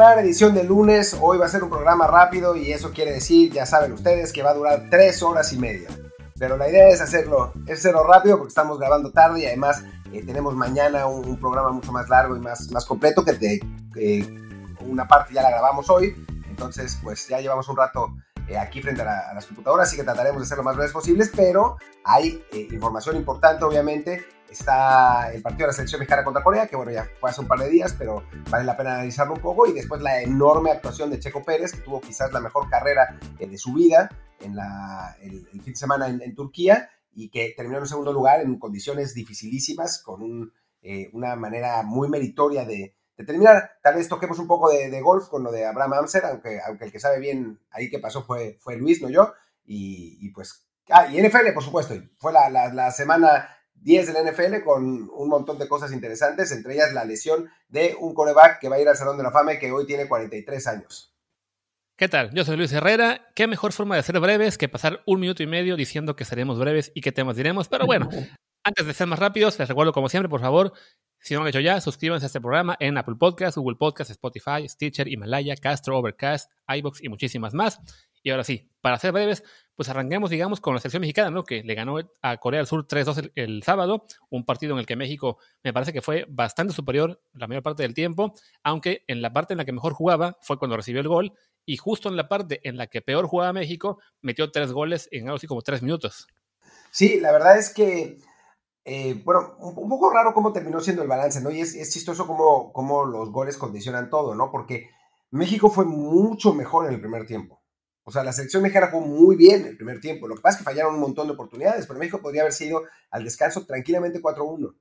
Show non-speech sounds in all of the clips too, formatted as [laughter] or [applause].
bar, edición de lunes. Hoy va a ser un programa rápido y eso quiere decir, ya saben ustedes, que va a durar tres horas y media. Pero la idea es hacerlo, es hacerlo rápido porque estamos grabando tarde y además eh, tenemos mañana un, programa mucho más largo y más, más completo que de, eh, una parte ya la grabamos hoy. Entonces, pues ya llevamos un rato eh, aquí frente a, las computadoras, así que trataremos de ser lo más breves posibles, pero hay información importante, obviamente, Está el partido de la selección mexicana contra Corea, que bueno, ya fue hace un par de días, pero vale la pena analizarlo un poco. Y después la enorme actuación de Checo Pérez, que tuvo quizás la mejor carrera eh, de su vida en la, el, fin de semana en, Turquía y que terminó en segundo lugar en condiciones dificilísimas, con eh, una manera muy meritoria de, terminar. Tal vez toquemos un poco de, golf con lo de Abraham Amser, aunque, aunque el que sabe bien ahí qué pasó fue, fue Luis, no yo. Y, pues, ah, y NFL, por supuesto, fue la, la, la semana 10 del NFL con un montón de cosas interesantes, entre ellas la lesión de un coreback que va a ir al Salón de la Fama y que hoy tiene 43 años. ¿Qué tal? Yo soy Luis Herrera. ¿Qué mejor forma de ser breves que pasar un minuto y medio diciendo que seremos breves y qué temas diremos? Pero bueno, [laughs] antes de ser más rápidos, les recuerdo como siempre, por favor, si no lo han hecho ya, suscríbanse a este programa en Apple Podcasts, Google Podcasts, Spotify, Stitcher, Himalaya, Castro, Overcast, iBox y muchísimas más. Y ahora sí, para ser breves, pues arranquemos, digamos, con la selección mexicana, ¿no? Que le ganó a Corea del Sur 3-2 el, sábado, un partido en el que México me parece que fue bastante superior la mayor parte del tiempo, aunque en la parte en la que mejor jugaba fue cuando recibió el gol, y justo en la parte en la que peor jugaba México, metió tres goles en algo así como tres minutos. Sí, la verdad es que, eh, bueno, un, poco raro cómo terminó siendo el balance, ¿no? Y es, es chistoso cómo, cómo los goles condicionan todo, ¿no? Porque México fue mucho mejor en el primer tiempo o sea, la selección mexicana jugó muy bien el primer tiempo. Lo que pasa es que fallaron un montón de oportunidades, pero México podría haber sido al descanso tranquilamente 4-1.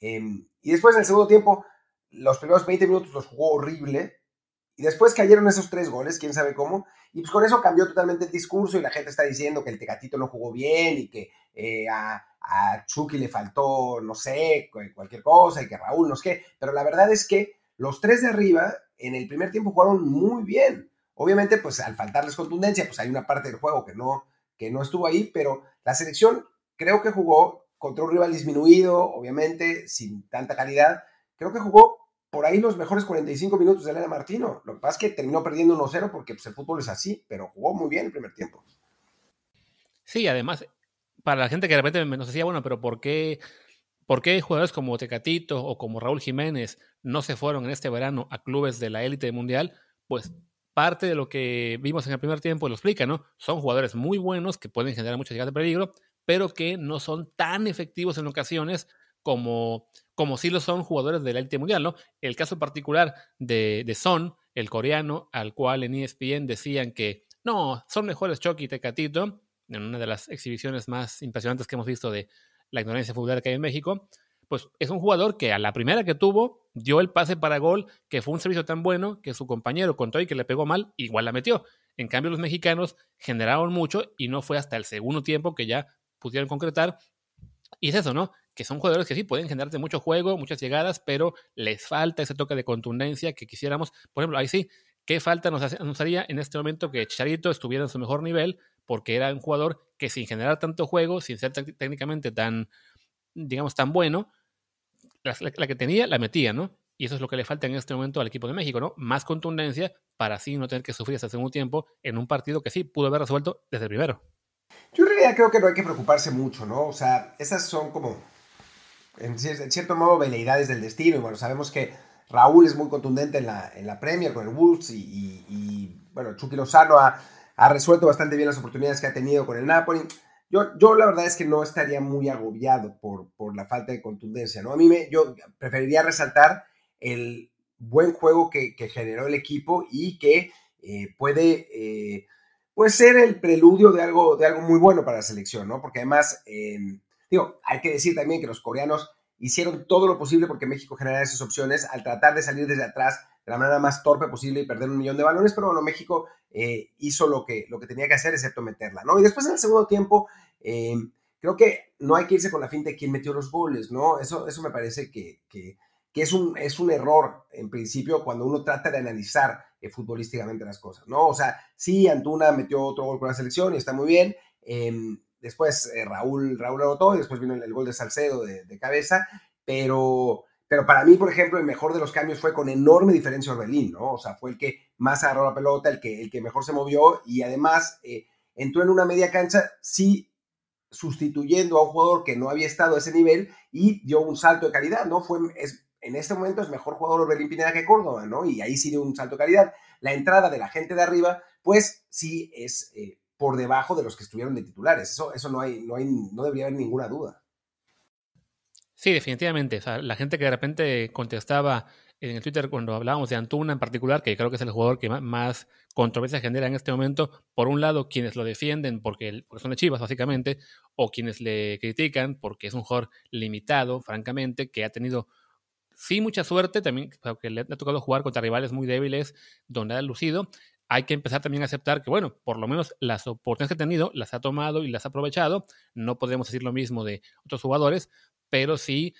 Em, y después en el segundo tiempo, los primeros 20 minutos los jugó horrible. Y después cayeron esos tres goles, quién sabe cómo. Y pues con eso cambió totalmente el discurso y la gente está diciendo que el Tecatito no jugó bien y que eh, a, a Chucky le faltó, no sé, cualquier cosa y que Raúl no sé qué. Pero la verdad es que los tres de arriba en el primer tiempo jugaron muy bien. Obviamente, pues al faltarles contundencia, pues hay una parte del juego que no, que no estuvo ahí, pero la selección creo que jugó contra un rival disminuido, obviamente, sin tanta calidad. Creo que jugó por ahí los mejores 45 minutos de Elena Martino. Lo que pasa es que terminó perdiendo 1-0 porque pues, el fútbol es así, pero jugó muy bien el primer tiempo. Sí, además, para la gente que de repente nos decía, bueno, pero ¿por qué, ¿por qué jugadores como Tecatito o como Raúl Jiménez no se fueron en este verano a clubes de la élite mundial? Pues parte de lo que vimos en el primer tiempo lo explica, ¿no? Son jugadores muy buenos que pueden generar muchas llegadas de peligro, pero que no son tan efectivos en ocasiones como, como sí lo son jugadores de la élite mundial, ¿no? El caso particular de, de Son, el coreano, al cual en ESPN decían que no, son mejores Chucky y Tecatito, en una de las exhibiciones más impresionantes que hemos visto de la ignorancia futbolera que hay en México, pues es un jugador que a la primera que tuvo dio el pase para gol, que fue un servicio tan bueno que su compañero contó y que le pegó mal, igual la metió. En cambio, los mexicanos generaron mucho y no fue hasta el segundo tiempo que ya pudieron concretar. Y es eso, ¿no? Que son jugadores que sí pueden generarte mucho juego, muchas llegadas, pero les falta ese toque de contundencia que quisiéramos. Por ejemplo, ahí sí, ¿qué falta nos, nos haría en este momento que Charito estuviera en su mejor nivel? Porque era un jugador que sin generar tanto juego, sin ser técnicamente tan, digamos, tan bueno, la, que tenía, la metía, ¿no? Y eso es lo que le falta en este momento al equipo de México, ¿no? Más contundencia para así no tener que sufrir hasta el segundo tiempo en un partido que sí pudo haber resuelto desde el primero. Yo en realidad creo que no hay que preocuparse mucho, ¿no? O sea, esas son como, en, cierto modo, veleidades del destino. Y bueno, sabemos que Raúl es muy contundente en la, en la Premier con el Wolves y, bueno, Chucky Lozano ha, ha resuelto bastante bien las oportunidades que ha tenido con el Napoli. Yo, la verdad es que no estaría muy agobiado por, por la falta de contundencia, ¿no? A mí me, yo preferiría resaltar el buen juego que, generó el equipo y que eh, puede, eh, ser el preludio de algo, de algo muy bueno para la selección, ¿no? Porque además, em, digo, hay que decir también que los coreanos hicieron todo lo posible porque México generara esas opciones al tratar de salir desde atrás de la manera más torpe posible y perder un millón de balones, pero bueno, México eh, hizo lo que, lo que tenía que hacer, excepto meterla, ¿no? Y después en el segundo tiempo, eh, creo que no hay que irse con la finta de quién metió los goles, ¿no? Eso, eso me parece que, es, un, es un error, en principio, cuando uno trata de analizar eh, futbolísticamente las cosas, ¿no? O sea, sí, Antuna metió otro gol con la selección y está muy bien. Em, después Raúl, Raúl anotó y después vino el, gol de Salcedo de, de cabeza, pero Pero para mí, por ejemplo, el mejor de los cambios fue con enorme diferencia Orbelín, ¿no? O sea, fue el que más agarró la pelota, el que, el que mejor se movió y además eh, entró en una media cancha, sí sustituyendo a un jugador que no había estado a ese nivel y dio un salto de calidad, ¿no? Fue, en este momento es mejor jugador Orbelín Pineda que Córdoba, ¿no? Y ahí sí dio un salto de calidad. La entrada de la gente de arriba, pues sí es eh, por debajo de los que estuvieron de titulares. Eso, eso no, hay, no, hay, no debería haber ninguna duda. Sí, definitivamente. O sea, la gente que de repente contestaba en el Twitter cuando hablábamos de Antuna en particular, que creo que es el jugador que más controversia genera en este momento, por un lado quienes lo defienden porque, son de Chivas básicamente, o quienes le critican porque es un jugador limitado, francamente, que ha tenido sí mucha suerte, también porque le ha tocado jugar contra rivales muy débiles donde ha lucido. Hay que empezar también a aceptar que, bueno, por lo menos las oportunidades que ha tenido las ha tomado y las ha aprovechado. No podemos decir lo mismo de otros jugadores, pero sí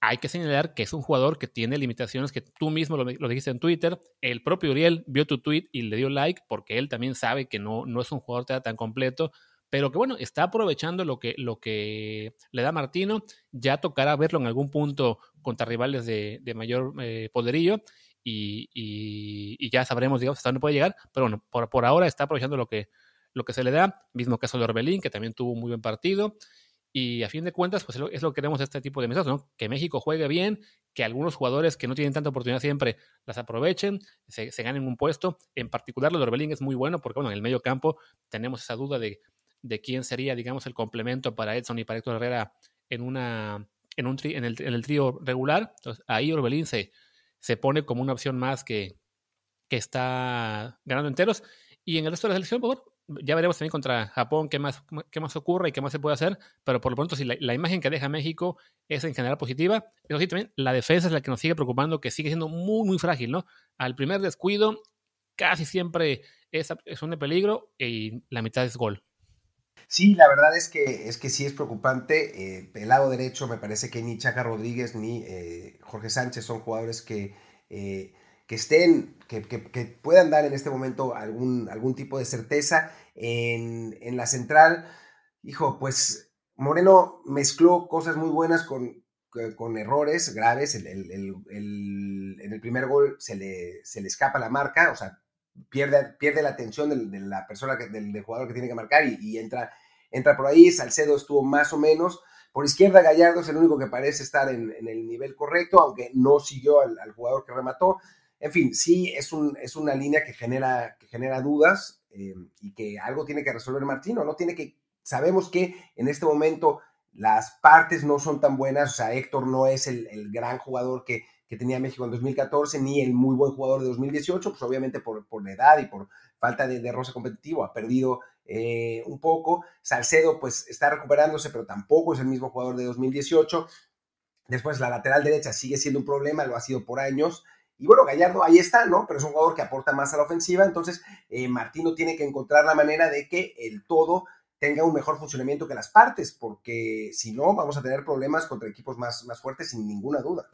hay que señalar que es un jugador que tiene limitaciones que tú mismo lo, dijiste en Twitter. El propio Uriel vio tu tweet y le dio like porque él también sabe que no, no es un jugador tan completo, pero que bueno, está aprovechando lo que, lo que le da Martino. Ya tocará verlo en algún punto contra rivales de, mayor eh, poderío y, ya sabremos, digamos, hasta dónde puede llegar. Pero bueno, por, por ahora está aprovechando lo que, lo que se le da. Mismo caso de Orbelín, que también tuvo un muy buen partido. Y a fin de cuentas, pues es lo que queremos de este tipo de mensajes, ¿no? Que México juegue bien, que algunos jugadores que no tienen tanta oportunidad siempre las aprovechen, se, ganen un puesto. En particular, lo de Orbelín es muy bueno porque, bueno, en el medio campo tenemos esa duda de, de quién sería, digamos, el complemento para Edson y para Héctor Herrera en, una, en, un en, el, en el trío regular. Entonces, ahí Orbelín se, se pone como una opción más que, que está ganando enteros. Y en el resto de la selección, por favor, ya veremos también contra Japón qué más, qué más ocurre y qué más se puede hacer, pero por lo pronto si la, imagen que deja México es en general positiva, pero sí también la defensa es la que nos sigue preocupando, que sigue siendo muy, muy frágil, ¿no? Al primer descuido casi siempre es, es un peligro y la mitad es gol. Sí, la verdad es que, es que sí es preocupante. Eh, el lado derecho me parece que ni Chaca Rodríguez ni eh, Jorge Sánchez son jugadores que... Eh, que estén, que, puedan dar en este momento algún, algún tipo de certeza en, la central. Hijo, pues Moreno mezcló cosas muy buenas con, con errores graves. en el primer gol se le, se le escapa la marca, o sea, pierde, pierde la atención de, la persona, del, jugador que tiene que marcar y, entra, entra por ahí. Salcedo estuvo más o menos. Por izquierda, Gallardo es el único que parece estar en, el nivel correcto, aunque no siguió al jugador que remató. En fin, sí es, un, es una línea que genera, que genera dudas eh, y que algo tiene que resolver Martino, ¿no? Tiene que, sabemos que en este momento las partes no son tan buenas, o sea, Héctor no es el, gran jugador que, tenía México en 2014, ni el muy buen jugador de 2018, pues obviamente por, por la edad y por falta de, de roce competitivo ha perdido eh, un poco. Salcedo pues está recuperándose, pero tampoco es el mismo jugador de 2018. Después la lateral derecha sigue siendo un problema, lo ha sido por años. Y bueno, Gallardo ahí está, ¿no? Pero es un jugador que aporta más a la ofensiva, entonces eh, Martino tiene que encontrar la manera de que el todo tenga un mejor funcionamiento que las partes, porque si no, vamos a tener problemas contra equipos más, más fuertes sin ninguna duda.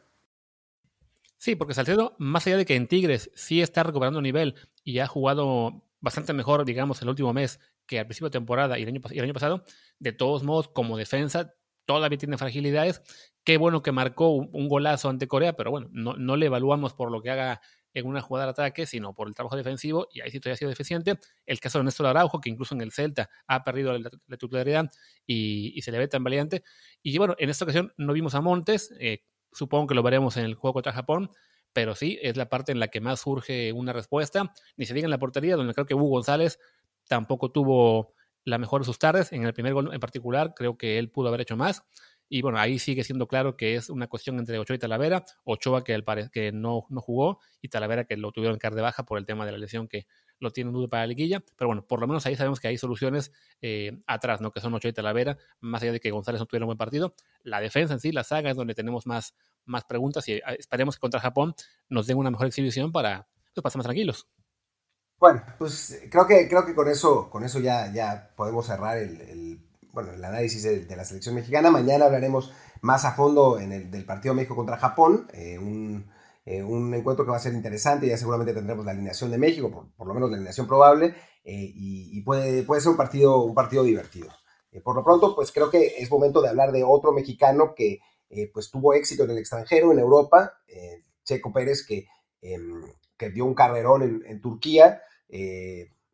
Sí, porque Salcedo, más allá de que en Tigres sí está recuperando nivel y ha jugado bastante mejor, digamos, el último mes que al principio de temporada y el año, y el año pasado, de todos modos, como defensa, todavía tiene fragilidades. Qué bueno que marcó un, golazo ante Corea, pero bueno, no, no, le evaluamos por lo que haga en una jugada de ataque, sino por el trabajo defensivo, y ahí sí todavía ha sido deficiente. El caso de Néstor Araujo, que incluso en el Celta ha perdido la, titularidad y, se le ve tan valiente. Y bueno, en esta ocasión no vimos a Montes, eh, supongo que lo veremos en el juego contra Japón, pero sí, es la parte en la que más surge una respuesta. Ni se diga en la portería, donde creo que Hugo González tampoco tuvo la mejor de sus tardes. En el primer gol en particular, creo que él pudo haber hecho más. Y bueno, ahí sigue siendo claro que es una cuestión entre Ochoa y Talavera. Ochoa que, que no, no jugó y Talavera que lo tuvieron dar de baja por el tema de la lesión que lo tienen duda para la liguilla. Pero bueno, por lo menos ahí sabemos que hay soluciones eh, atrás, ¿no? Que son Ochoa y Talavera, más allá de que González no tuviera un buen partido. La defensa en sí, la saga es donde tenemos más, más preguntas y eh, esperemos que contra Japón nos den una mejor exhibición para pues, pasar más tranquilos. Bueno, pues creo que, creo que con eso, con eso ya, ya podemos cerrar el, bueno, el análisis de, la selección mexicana. Mañana hablaremos más a fondo en el del partido México contra Japón, eh, eh, un, encuentro que va a ser interesante, ya seguramente tendremos la alineación de México, por, lo menos la alineación probable, eh, y, puede, puede ser un partido, un partido divertido. por lo pronto, pues creo que es momento de hablar de otro mexicano que pues tuvo éxito en el extranjero, en Europa. Checo Pérez que, em, que dio un carrerón en, Turquía.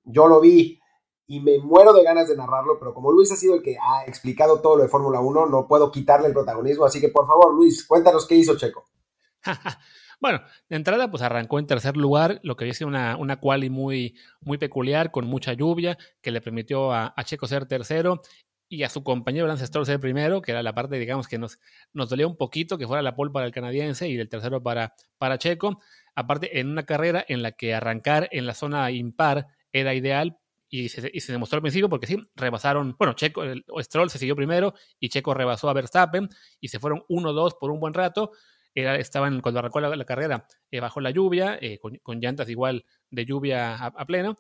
yo lo vi y me muero de ganas de narrarlo, pero como Luis ha sido el que ha explicado todo lo de Fórmula 1, no puedo quitarle el protagonismo. Así que por favor, Luis, cuéntanos qué hizo Checo. [laughs] Bueno, de entrada, pues arrancó en tercer lugar, lo que dice una, una quali muy, muy peculiar, con mucha lluvia, que le permitió a, Checo ser tercero y a su compañero Lance Stroll ser primero, que era la parte, digamos, que nos, nos dolía un poquito que fuera la pole para el canadiense y el tercero para, para Checo. Aparte, en una carrera en la que arrancar en la zona impar era ideal y se, demostró al principio porque sí, rebasaron, bueno, Checo, el, Stroll se siguió primero y Checo rebasó a Verstappen y se fueron 1-2 por un buen rato estaban, cuando arrancó la, carrera, eh, bajo la lluvia, eh, con, llantas igual de lluvia a, pleno.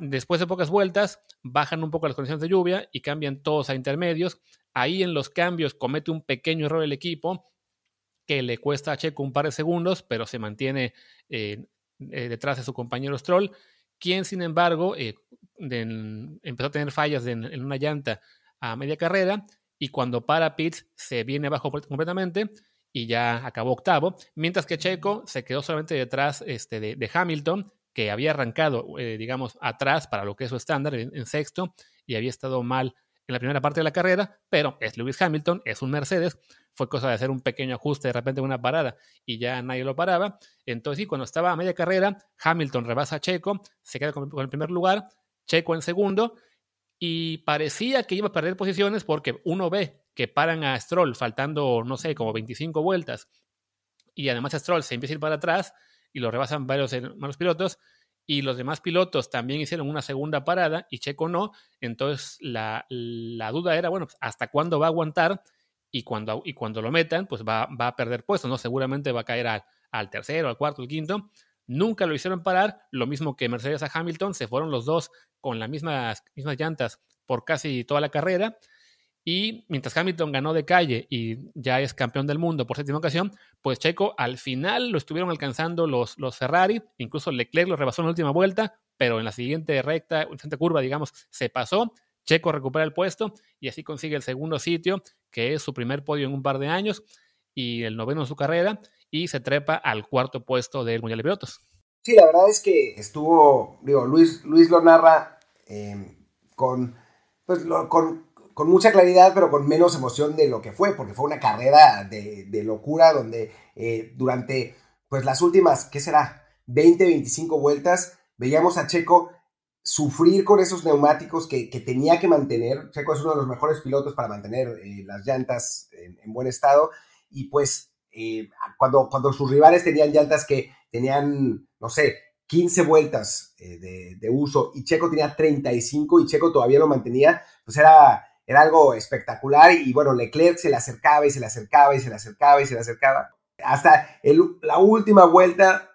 después de pocas vueltas, bajan un poco las condiciones de lluvia y cambian todos a intermedios. Ahí en los cambios comete un pequeño error el equipo que le cuesta a Checo un par de segundos, pero se mantiene eh, detrás de su compañero Stroll, quien sin embargo empezó a tener fallas en, en, una llanta a media carrera y cuando para Pitts se viene abajo completamente y ya acabó octavo, mientras que Checo se quedó solamente detrás este, de, Hamilton, que había arrancado, eh, digamos, atrás para lo que es su estándar en, sexto y había estado mal en la primera parte de la carrera, pero es Lewis Hamilton, es un Mercedes, fue cosa de hacer un pequeño ajuste de repente una parada y ya nadie lo paraba. Entonces, sí, cuando estaba a media carrera, Hamilton rebasa a Checo, se queda con el primer lugar, Checo en segundo, y parecía que iba a perder posiciones porque uno ve que paran a Stroll faltando, no sé, como 25 vueltas, y además Stroll se empieza a ir para atrás y lo rebasan varios, malos pilotos, y los demás pilotos también hicieron una segunda parada y Checo no, entonces la, duda era, bueno, pues, ¿hasta cuándo va a aguantar? Y cuando, y cuando lo metan, pues va, va a perder puestos, ¿no? Seguramente va a caer al, al tercero, al cuarto, al quinto. Nunca lo hicieron parar, lo mismo que Mercedes a Hamilton, se fueron los dos con las mismas, mismas llantas por casi toda la carrera. Y mientras Hamilton ganó de calle y ya es campeón del mundo por séptima ocasión, pues Checo al final lo estuvieron alcanzando los, los Ferrari, incluso Leclerc lo rebasó en la última vuelta, pero en la siguiente recta, en la siguiente curva, digamos, se pasó. Checo recupera el puesto y así consigue el segundo sitio, que es su primer podio en un par de años y el noveno en su carrera, y se trepa al cuarto puesto del Mundial de Pilotos. Sí, la verdad es que estuvo, digo, Luis, Luis lo narra eh, con, pues, con con mucha claridad, pero con menos emoción de lo que fue, porque fue una carrera de, locura donde eh, durante pues las últimas, ¿qué será? 20, 25 vueltas, veíamos a Checo sufrir con esos neumáticos que, tenía que mantener. Checo es uno de los mejores pilotos para mantener eh, las llantas en, buen estado y pues eh, cuando, cuando sus rivales tenían llantas que tenían, no sé, 15 vueltas de, de, uso y Checo tenía 35 y Checo todavía lo mantenía, pues era, era algo espectacular y bueno, Leclerc se le acercaba y se le acercaba y se le acercaba y se le acercaba. Hasta la última vuelta,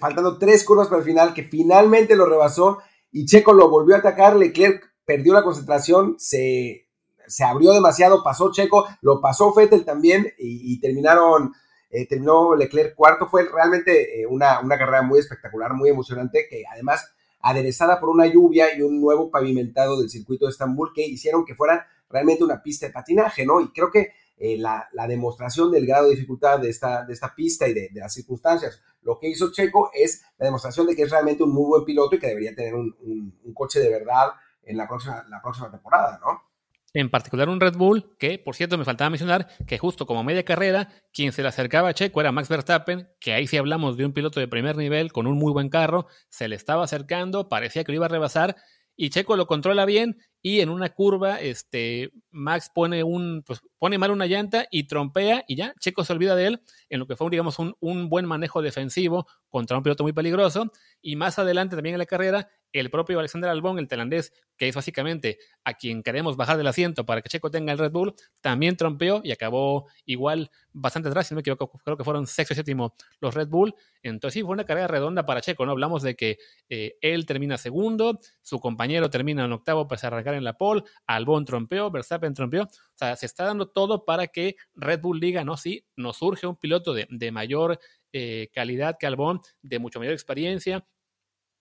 faltando tres curvas para el final, que finalmente lo rebasó y Checo lo volvió a atacar, Leclerc perdió la concentración, se, se abrió demasiado, pasó Checo, lo pasó Fettel también y, terminaron, eh, terminó Leclerc cuarto. Fue realmente eh, una, una carrera muy espectacular, muy emocionante, que además aderezada por una lluvia y un nuevo pavimentado del circuito de Estambul que hicieron que fuera realmente una pista de patinaje, ¿no? Y creo que eh, la, demostración del grado de dificultad de esta, de esta pista y de, las circunstancias, lo que hizo Checo es la demostración de que es realmente un muy buen piloto y que debería tener un, un coche de verdad en la próxima, la próxima temporada, ¿no? En particular un Red Bull, que por cierto me faltaba mencionar que justo como media carrera, quien se le acercaba a Checo era Max Verstappen, que ahí sí hablamos de un piloto de primer nivel con un muy buen carro, se le estaba acercando, parecía que lo iba a rebasar y Checo lo controla bien y en una curva este Max pone un pues, pone mal una llanta y trompea y ya Checo se olvida de él en lo que fue digamos un, un buen manejo defensivo contra un piloto muy peligroso y más adelante también en la carrera el propio Alexander Albón, el tailandés, que es básicamente a quien queremos bajar del asiento para que Checo tenga el Red Bull, también trompeó y acabó igual bastante atrás, si no equivoco, creo que fueron sexto y séptimo los Red Bull. Entonces sí, fue una carrera redonda para Checo, ¿no? Hablamos de que eh, él termina segundo, su compañero termina en octavo para arrancar en la pole, Albón trompeó, Verstappen trompeó. O sea, se está dando todo para que Red Bull diga, no, sí, nos surge un piloto de, mayor eh, calidad que Albón, de mucho mayor experiencia,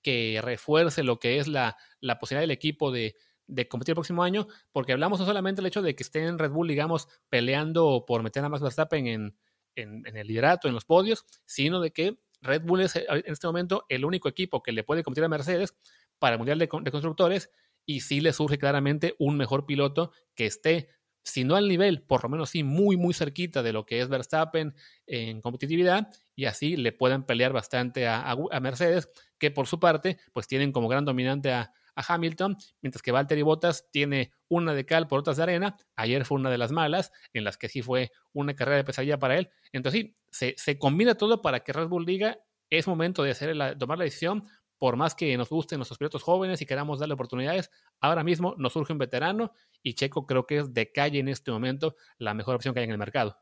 que refuerce lo que es la, la posibilidad del equipo de, de competir el próximo año, porque hablamos no solamente del hecho de que estén Red Bull, digamos, peleando por meter a Max Verstappen en, en, el liderato, en los podios, sino de que Red Bull es eh, en este momento el único equipo que le puede competir a Mercedes para el Mundial de, de Constructores y sí le surge claramente un mejor piloto que esté si no al nivel, por lo menos sí muy, muy cerquita de lo que es Verstappen en competitividad, y así le pueden pelear bastante a, Mercedes, que por su parte, pues tienen como gran dominante a, Hamilton, mientras que Valtteri Bottas tiene una de cal por otras de arena. Ayer fue una de las malas, en las que sí fue una carrera de pesadilla para él. Entonces sí, se, combina todo para que Red Bull diga, es momento de hacer la, tomar la decisión, por más que nos gusten nuestros pilotos jóvenes y queramos darle oportunidades, ahora mismo nos surge un veterano y Checo creo que es de calle en este momento la mejor opción que hay en el mercado.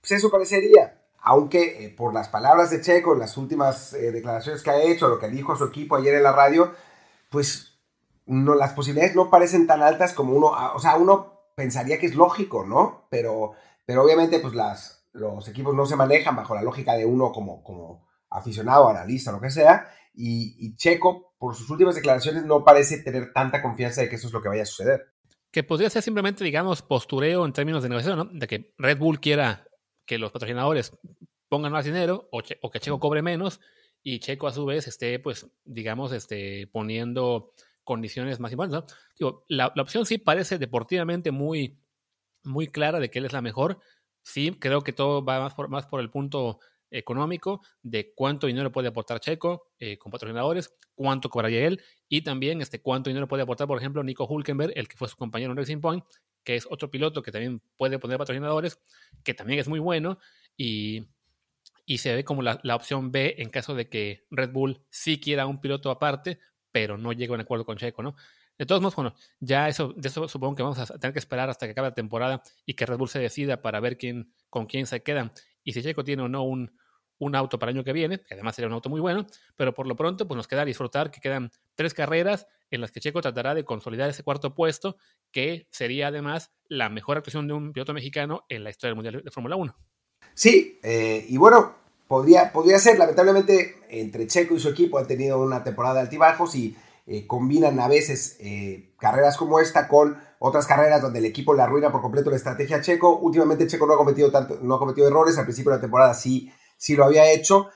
Pues eso aunque eh, por las palabras de Checo, las últimas eh, declaraciones que ha hecho, lo que dijo a su equipo ayer en la radio, pues no, las posibilidades no parecen tan altas como uno, ah, o sea, uno pensaría que es lógico, ¿no? Pero, pero obviamente pues las, los equipos no se manejan bajo la lógica de uno como, como aficionado, analista, lo que sea, y, Checo, por sus últimas declaraciones, no parece tener tanta confianza de que eso es lo que vaya a suceder. Que podría ser simplemente, digamos, postureo en términos de negociación, ¿no? De que Red Bull quiera que los patrocinadores pongan más dinero o, que Checo cobre menos y Checo a su vez esté, pues, digamos, este, poniendo condiciones más importantes. ¿no? Digo, la, la, opción sí parece deportivamente muy, muy clara de que él es la mejor. Sí, creo que todo va más por, más por el punto económico de cuánto dinero puede aportar Checo eh, con patrocinadores, cuánto cobraría él y también este, cuánto dinero puede aportar, por ejemplo, Nico Hulkenberg, el que fue su compañero en Racing Point, que es otro piloto que también puede poner patrocinadores, que también es muy bueno y, y se ve como la, opción B en caso de que Red Bull sí quiera un piloto aparte, pero no llegue a un acuerdo con Checo, ¿no? De todos modos, bueno, ya eso, de eso supongo que vamos a tener que esperar hasta que acabe la temporada y que Red Bull se decida para ver quién, con quién se quedan y si Checo tiene o no un, un auto para el año que viene, que además sería un auto muy bueno, pero por lo pronto pues nos queda disfrutar que quedan tres carreras en las que Checo tratará de consolidar ese cuarto puesto, que sería además la mejor actuación de un piloto mexicano en la historia del Mundial de Fórmula 1. Sí, eh, y bueno, podría, podría ser, lamentablemente entre Checo y su equipo han tenido una temporada de altibajos y eh, combinan a veces eh, carreras como esta con otras carreras donde el equipo le arruina por completo la estrategia Checo. Últimamente Checo no ha cometido, tanto, no ha cometido errores, al principio de la temporada sí si lo había hecho.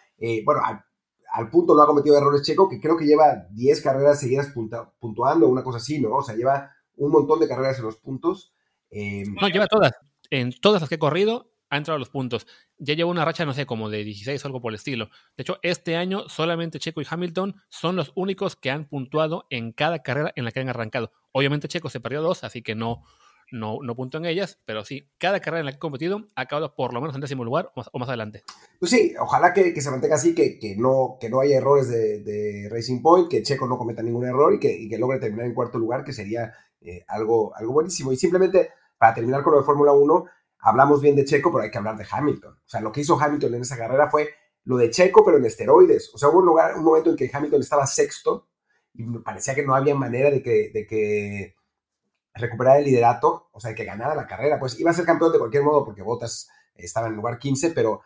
Bueno, al, punto no ha cometido errores Checo, que creo que lleva 10 carreras seguidas puntuando, una cosa así, ¿no? O sea, lleva un montón de carreras en los puntos. Eh, no, lleva todas. En todas las que he corrido, ha entrado a los puntos. Ya lleva una racha, no sé, como de 16 o algo por el estilo. De hecho, este año solamente Checo y Hamilton son los únicos que han puntuado en cada carrera en la que han arrancado. Obviamente Checo se perdió dos, así que no, no, no punto en ellas, pero sí, cada carrera en la que he competido ha acabado por lo menos en décimo lugar o más, adelante. Pues sí, ojalá que, se mantenga así, que, que, no, que no haya errores de, Racing Point, que Checo no cometa ningún error y que, que logre terminar en cuarto lugar, que sería eh, algo, algo buenísimo. Y simplemente, para terminar con lo de Fórmula 1, hablamos bien de Checo, pero hay que hablar de Hamilton. O sea, lo que hizo Hamilton en esa carrera fue lo de Checo, pero en esteroides. O sea, hubo un, lugar, un momento en que Hamilton estaba sexto y parecía que no había manera de que, de que recuperar el liderato, o sea, que ganara la carrera. Pues iba a ser campeón de cualquier modo porque Bottas estaba en el lugar 15, pero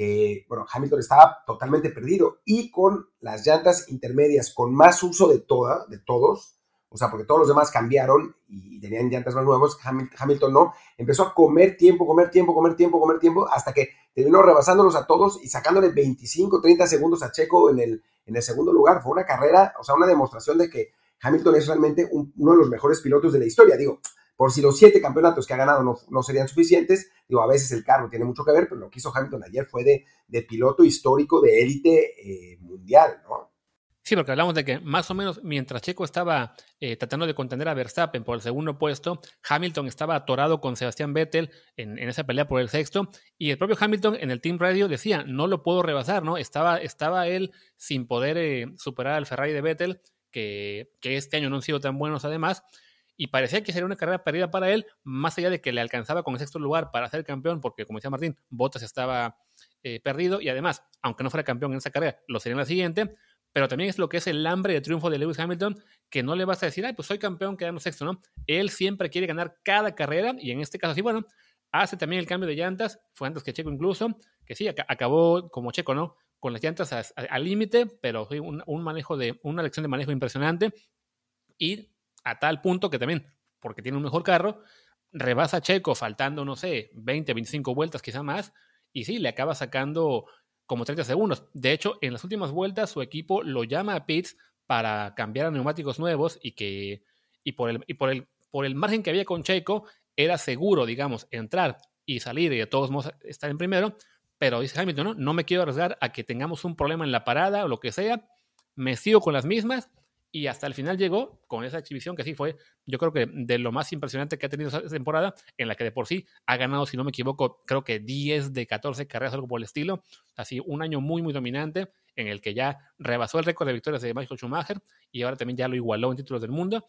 eh, bueno, Hamilton estaba totalmente perdido y con las llantas intermedias con más uso de toda, de todos, o sea, porque todos los demás cambiaron y tenían llantas más nuevas, Hamilton no, empezó a comer tiempo, comer tiempo, comer tiempo, comer tiempo, hasta que terminó rebasándolos a todos y sacándole 25, 30 segundos a Checo en el, en el segundo lugar. Fue una carrera, o sea, una demostración de que Hamilton es realmente uno de los mejores pilotos de la historia. Digo, por si los siete campeonatos que ha ganado no, serían suficientes, digo, a veces el carro tiene mucho que ver, pero lo que hizo Hamilton ayer fue de, piloto histórico de élite eh, mundial, ¿no? Sí, porque hablamos de que más o menos mientras Checo estaba eh, tratando de contender a Verstappen por el segundo puesto, Hamilton estaba atorado con Sebastián Vettel en, esa pelea por el sexto, y el propio Hamilton en el Team Radio decía, no lo puedo rebasar, ¿no? Estaba, estaba él sin poder eh, superar al Ferrari de Vettel, que, este año no han sido tan buenos además, y parecía que sería una carrera perdida para él, más allá de que le alcanzaba con el sexto lugar para ser campeón, porque como decía Martín, Bottas estaba eh, perdido, y además, aunque no fuera campeón en esa carrera, lo sería en la siguiente, pero también es lo que es el hambre de triunfo de Lewis Hamilton, que no le vas a decir, ay, pues soy campeón quedando sexto, ¿no? Él siempre quiere ganar cada carrera, y en este caso sí, bueno, hace también el cambio de llantas, fue antes que Checo incluso, que sí, acabó como Checo, ¿no? Con las llantas al límite, pero un, un, manejo de, una lección de manejo impresionante. Y a tal punto que también, porque tiene un mejor carro, rebasa a Checo faltando, no sé, 20, 25 vueltas, quizá más, y sí, le acaba sacando como 30 segundos. De hecho, en las últimas vueltas su equipo lo llama a pits para cambiar a neumáticos nuevos y que y por el, y por el, por el margen que había con Checo era seguro, digamos, entrar y salir y de todos modos estar en primero, pero dice Hamilton, no, no me quiero arriesgar a que tengamos un problema en la parada o lo que sea, me sigo con las mismas y hasta el final llegó con esa exhibición que sí fue, yo creo que de lo más impresionante que ha tenido esa temporada, en la que de por sí ha ganado, si no me equivoco, creo que 10 de 14 carreras, algo por el estilo. Así, un año muy, muy dominante, en el que ya rebasó el récord de victorias de Michael Schumacher y ahora también ya lo igualó en títulos del mundo.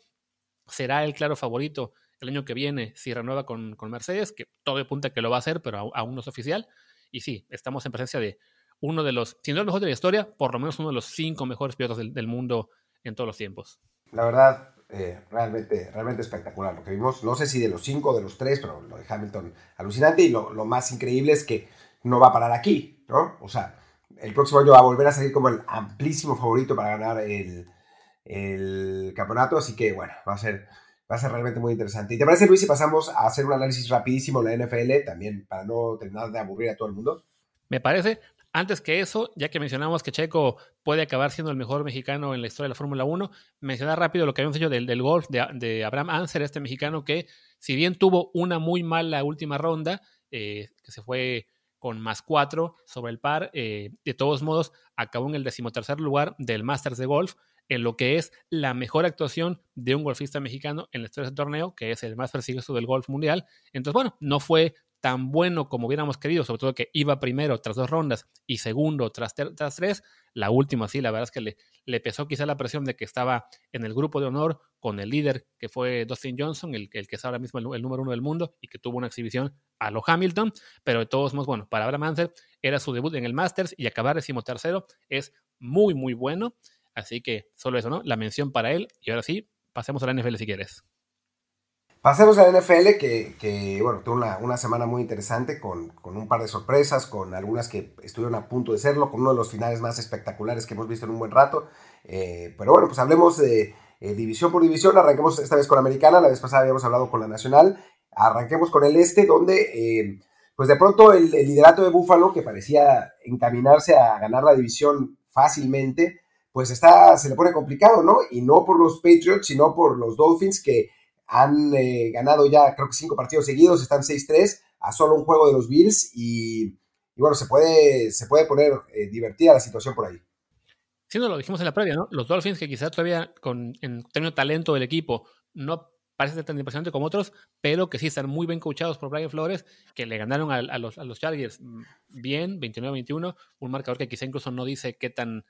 Será el claro favorito el año que viene si renueva con, Mercedes, que todo apunta que lo va a hacer, pero aún no es oficial. Y sí, estamos en presencia de uno de los, si no el mejor de la historia, por lo menos uno de los cinco mejores pilotos del, mundo en todos los tiempos. La verdad, eh, realmente, realmente espectacular lo que vimos. No sé si de los cinco o de los tres, pero lo de Hamilton alucinante. Y lo, lo, más increíble es que no va a parar aquí, ¿no? O sea, el próximo año va a volver a salir como el amplísimo favorito para ganar el, el campeonato. Así que, bueno, va a ser. Va a ser realmente muy interesante. ¿Y te parece, Luis, si pasamos a hacer un análisis rapidísimo de la NFL, también para no terminar de aburrir a todo el mundo? Me parece. Antes que eso, ya que mencionamos que Checo puede acabar siendo el mejor mexicano en la historia de la Fórmula 1, mencionar rápido lo que habíamos dicho del, del golf de, de, Abraham Anser, este mexicano que, si bien tuvo una muy mala última ronda, eh, que se fue con más cuatro sobre el par, eh, de todos modos acabó en el decimotercer lugar del Masters de Golf, en lo que es la mejor actuación de un golfista mexicano en la historia de este torneo, que es el más prestigioso del golf mundial. Entonces, bueno, no fue tan bueno como hubiéramos querido, sobre todo que iba primero tras dos rondas y segundo tras, tras tres. La última, sí, la verdad es que le, le, pesó quizá la presión de que estaba en el grupo de honor con el líder que fue Dustin Johnson, el, que es ahora mismo el, número uno del mundo y que tuvo una exhibición a lo Hamilton, pero de todos modos, bueno, para Abraham era su debut en el Masters y acabar decimotercero es muy, muy bueno. Así que solo eso, ¿no? La mención para él. Y ahora sí, pasemos a la NFL si quieres. Pasemos a la NFL, que, que bueno, tuvo una, una, semana muy interesante con, con, un par de sorpresas, con algunas que estuvieron a punto de serlo, con uno de los finales más espectaculares que hemos visto en un buen rato. Eh, pero bueno, pues hablemos de eh, división por división. Arranquemos esta vez con la americana, la vez pasada habíamos hablado con la nacional. Arranquemos con el este, donde eh, pues de pronto el, el, liderato de Buffalo, que parecía encaminarse a ganar la división fácilmente, pues está, se le pone complicado, ¿no? Y no por los Patriots, sino por los Dolphins que han eh, ganado ya creo que cinco partidos seguidos, están 6-3 a solo un juego de los Bills y, bueno, se puede, se puede poner eh, divertida la situación por ahí. Sí, no lo dijimos en la previa, ¿no? Los Dolphins que quizás todavía con, en términos de talento del equipo no parece tan impresionante como otros, pero que sí están muy bien coachados por Brian Flores, que le ganaron a, a los, a los Chargers bien, 29-21, un marcador que quizá incluso no dice qué tan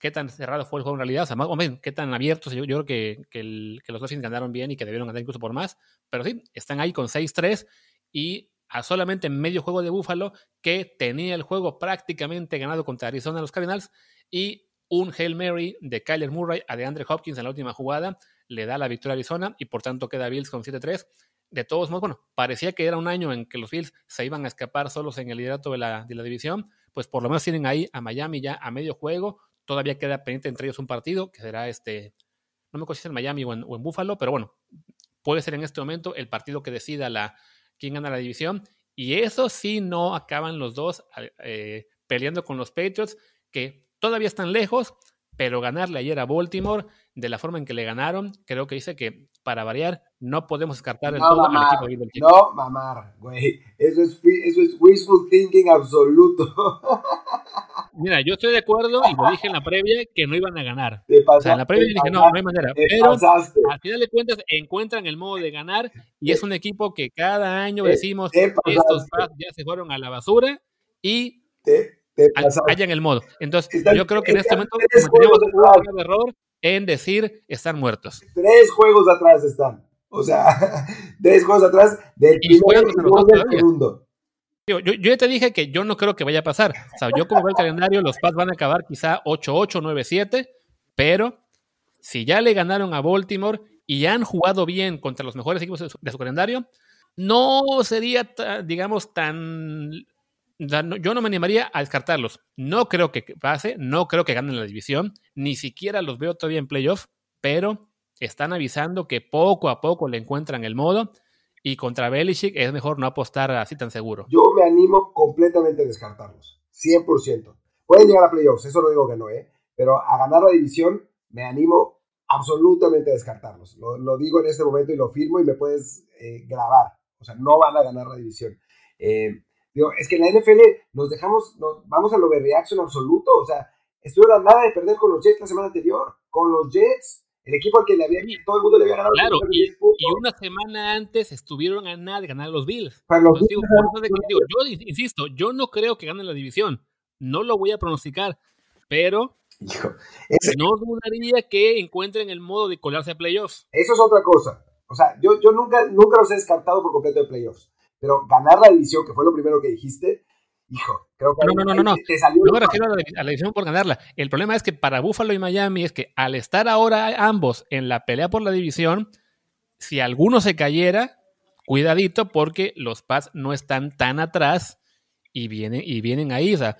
qué tan cerrado fue el juego en realidad, o sea, más o menos, qué tan abiertos. Yo, creo que, los Dolphins ganaron bien y que debieron ganar incluso por más, pero sí, están ahí con 6-3 y a solamente medio juego de Búfalo, que tenía el juego prácticamente ganado contra Arizona los Cardinals y un Hail Mary de Kyler Murray a DeAndre Hopkins en la última jugada le da la victoria a Arizona y por tanto queda Bills con 7-3. De todos modos, bueno, parecía que era un año en que los Bills se iban a escapar solos en el liderato de la, de la división, pues por lo menos tienen ahí a Miami ya a medio juego, Todavía queda pendiente entre ellos un partido que será este, no me acuerdo si es en Miami o en, o en Buffalo, pero bueno, puede ser en este momento el partido que decida la, quién gana la división. Y eso sí no acaban los dos eh, peleando con los Patriots, que todavía están lejos, pero ganarle ayer a Baltimore de la forma en que le ganaron, creo que dice que para variar no podemos descartar el no, todo mamar, al equipo de No, mamar, güey. Eso es, eso es wishful thinking absoluto. [laughs] Mira, yo estoy de acuerdo y lo dije en la previa que no iban a ganar. o sea, en la previa dije, pasaste, no, no hay manera. Pero pasaste. al final de cuentas encuentran el modo de ganar y es un equipo que cada año decimos estos ya se fueron a la basura y hallan el modo. Entonces, Están, yo creo que en este momento cometeríamos un error en decir están muertos. Tres juegos atrás están. O sea, [laughs] tres juegos atrás del primer y del segundo. Yo, yo, te dije que yo no creo que vaya a pasar. Yo como veo el calendario, los Pats van a acabar quizá 8-8, 9-7, pero si ya le ganaron a Baltimore y ya han jugado bien contra los mejores equipos de su, de su calendario, no sería, digamos, tan... Yo no me animaría a descartarlos. No creo que pase, no creo que ganen la división, ni siquiera los veo todavía en playoff, pero están avisando que poco a poco le encuentran el modo y contra Belichick es mejor no apostar así tan seguro. Yo me animo completamente a descartarlos, 100%. Pueden llegar a playoffs, eso no digo que no, ¿eh? Pero a ganar la división me animo absolutamente a descartarlos. Lo, digo en este momento y lo firmo y me puedes eh, grabar. O sea, no van a ganar la división. Eh, digo, es que en la NFL nos dejamos, nos, vamos a lo de reaction absoluto. O sea, estuvieron nada de perder con los Jets la semana anterior. Con los Jets el equipo al que le había, todo el mundo le había ganado. Claro, y, una semana antes estuvieron a nada de ganar los Bills. yo insisto, yo no creo que ganen la división. No lo voy a pronosticar, pero no dudaría que encuentren el modo de colarse a playoffs. Eso es otra cosa. O sea, yo, yo nunca, nunca los he descartado por completo de playoffs. Pero ganar la división, que fue lo primero que dijiste, hijo, creo que... No, no, no, no, no. no me refiero a la, división por ganarla. El problema es que para Buffalo y Miami es que al estar ahora ambos en la pelea por la división, si alguno se cayera, cuidadito porque los Pats no están tan atrás y vienen, y vienen ahí. O sea,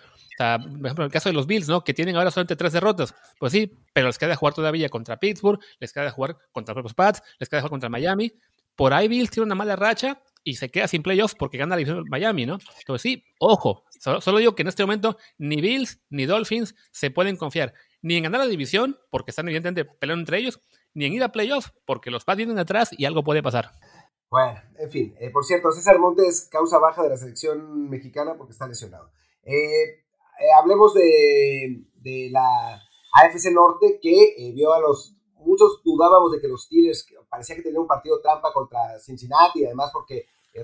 por ejemplo, el caso de los Bills, ¿no? Que tienen ahora solamente tres derrotas. Pues sí, pero les queda jugar todavía contra Pittsburgh, les queda jugar contra los Pats, les queda jugar contra Miami. Por ahí Bills tiene una mala racha y se queda sin playoffs porque gana la división Miami, ¿no? Entonces sí, ojo, solo, digo que en este momento ni Bills ni Dolphins se pueden confiar ni en ganar la división, porque están evidentemente peleando entre ellos, ni en ir a playoffs, porque los Pats vienen atrás y algo puede pasar. Bueno, en fin, eh, por cierto, César Montes causa baja de la selección mexicana porque está lesionado. Eh, eh, hablemos de, de, la AFC Norte que vio a los muchos dudábamos de que los Steelers parecía que tenían un partido trampa contra Cincinnati, además porque eh,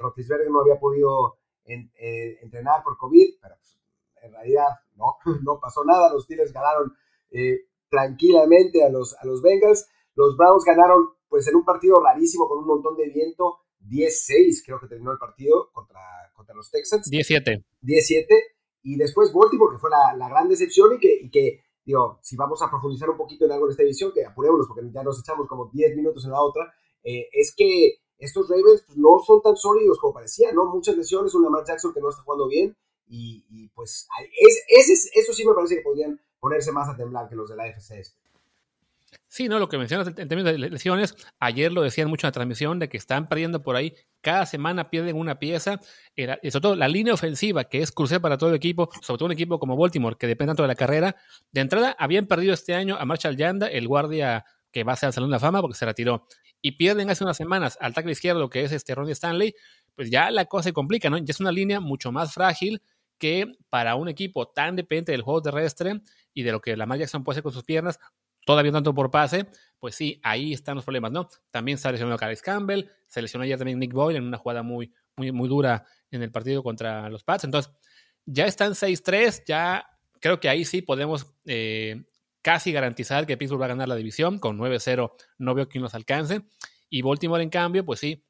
no había podido eh, entrenar por COVID, pero pues, en realidad no, [laughs] no pasó nada, los Steelers ganaron eh, tranquilamente a los, a los Bengals, los Browns ganaron pues en un partido rarísimo con un montón de viento, 10-6 creo que terminó el partido contra, contra los Texans. 17. 17, y después Baltimore, que fue la, la gran decepción y que, y que digo, si vamos a profundizar un poquito en algo en esta edición, que apurémonos porque ya nos echamos como 10 minutos en la otra, eh, es que estos Ravens pues, no son tan sólidos como parecía, ¿no? Muchas lesiones, un Lamar Jackson que no está jugando bien, y, pues es, eso sí me parece que podrían ponerse más a temblar que los de la este. Sí, no, lo que mencionas en términos de lesiones, ayer lo decían mucho en la transmisión de que están perdiendo por ahí, cada semana pierden una pieza, sobre todo la línea ofensiva, que es crucial para todo el equipo, sobre todo un equipo como Baltimore, que depende tanto de la carrera. De entrada, habían perdido este año a Marshall Yanda, el guardia que va a ser al Salón de la Fama porque se retiró, y pierden hace unas semanas al tackle izquierdo, que es este Ronnie Stanley, pues ya la cosa se complica, ¿no? Ya es una línea mucho más frágil que para un equipo tan dependiente del juego terrestre y de lo que la Jackson puede hacer con sus piernas, todavía tanto por pase, pues sí, ahí están los problemas, ¿no? También se lesionó Caris Campbell, se lesionó ayer también Nick Boyle en una jugada muy, muy, muy dura en el partido contra los Pats. Entonces, ya están 6-3, ya creo que ahí sí podemos eh, casi garantizar que Pittsburgh va a ganar la división. Con 9-0 no veo quién los alcance. Y Baltimore, en cambio, pues sí,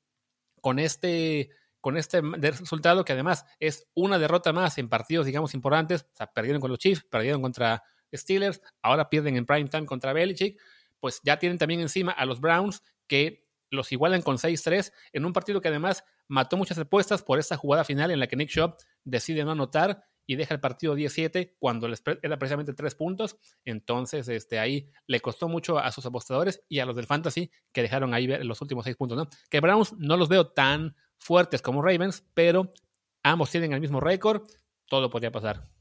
con este, con este resultado que además es una derrota más en partidos, digamos, importantes. O sea, perdieron con los Chiefs, perdieron contra Steelers, ahora pierden en prime time contra Belichick, pues ya tienen también encima a los Browns que los igualan con 6-3 en un partido que además mató muchas apuestas por esta jugada final en la que Nick Shop decide no anotar y deja el partido 17 cuando les era precisamente tres puntos. Entonces, este, ahí le costó mucho a sus apostadores y a los del Fantasy que dejaron ahí los últimos seis puntos. ¿no? Que Browns no los veo tan fuertes como Ravens, pero ambos tienen el mismo récord. Todo podría pasar.